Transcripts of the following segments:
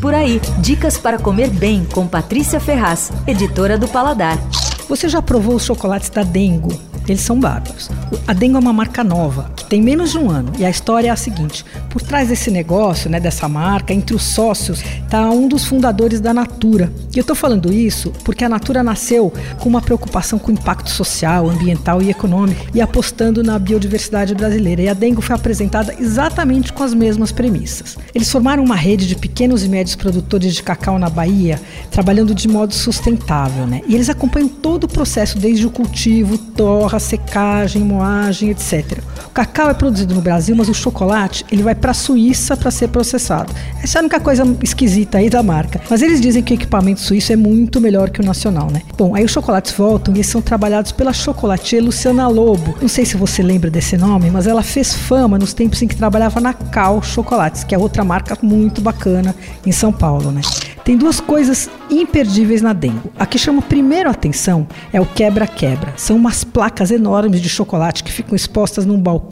Por aí, dicas para comer bem com Patrícia Ferraz, editora do Paladar. Você já provou os chocolates da Dengo? Eles são bárbaros. A Dengo é uma marca nova, que tem menos de um ano. E a história é a seguinte: por trás desse negócio, né, dessa marca, entre os sócios, está um dos fundadores da Natura. E eu estou falando isso porque a Natura nasceu com uma preocupação com o impacto social, ambiental e econômico e apostando na biodiversidade brasileira. E a Dengo foi apresentada exatamente com as mesmas premissas. Eles formaram uma rede de pequenos e médios produtores de cacau na Bahia, trabalhando de modo sustentável, né? E eles acompanham todo o processo, desde o cultivo, torra, secagem, etc. Cacau é produzido no Brasil, mas o chocolate ele vai para a Suíça para ser processado. Essa é a única coisa esquisita aí da marca. Mas eles dizem que o equipamento suíço é muito melhor que o nacional, né? Bom, aí os chocolates voltam e são trabalhados pela chocolatier Luciana Lobo. Não sei se você lembra desse nome, mas ela fez fama nos tempos em que trabalhava na Cal Chocolates, que é outra marca muito bacana em São Paulo, né? Tem duas coisas imperdíveis na Dengo. A que chama primeiro a atenção é o quebra-quebra. São umas placas enormes de chocolate que ficam expostas num balcão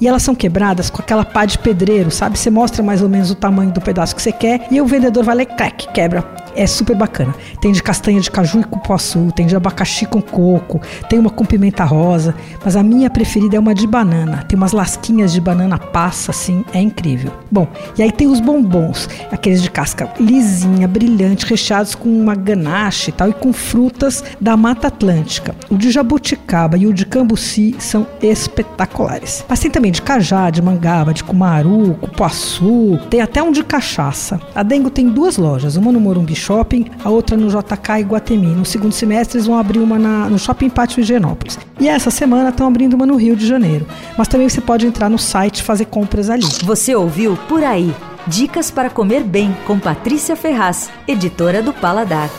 e elas são quebradas com aquela pá de pedreiro, sabe? Você mostra mais ou menos o tamanho do pedaço que você quer e o vendedor vai e crack, quebra é super bacana. Tem de castanha de caju e cupuaçu, tem de abacaxi com coco, tem uma com pimenta rosa, mas a minha preferida é uma de banana. Tem umas lasquinhas de banana passa, assim, é incrível. Bom, e aí tem os bombons, aqueles de casca lisinha, brilhante, recheados com uma ganache e tal, e com frutas da Mata Atlântica. O de jabuticaba e o de cambuci são espetaculares. Mas tem também de cajá, de mangaba, de cumaru, cupuaçu, tem até um de cachaça. A Dengo tem duas lojas, uma no Morumbi Shopping, a outra no JK Iguatemi. No segundo semestre eles vão abrir uma na, no Shopping Pátio Higienópolis. E essa semana estão abrindo uma no Rio de Janeiro. Mas também você pode entrar no site e fazer compras ali. Você ouviu Por Aí. Dicas para comer bem com Patrícia Ferraz, editora do Paladar.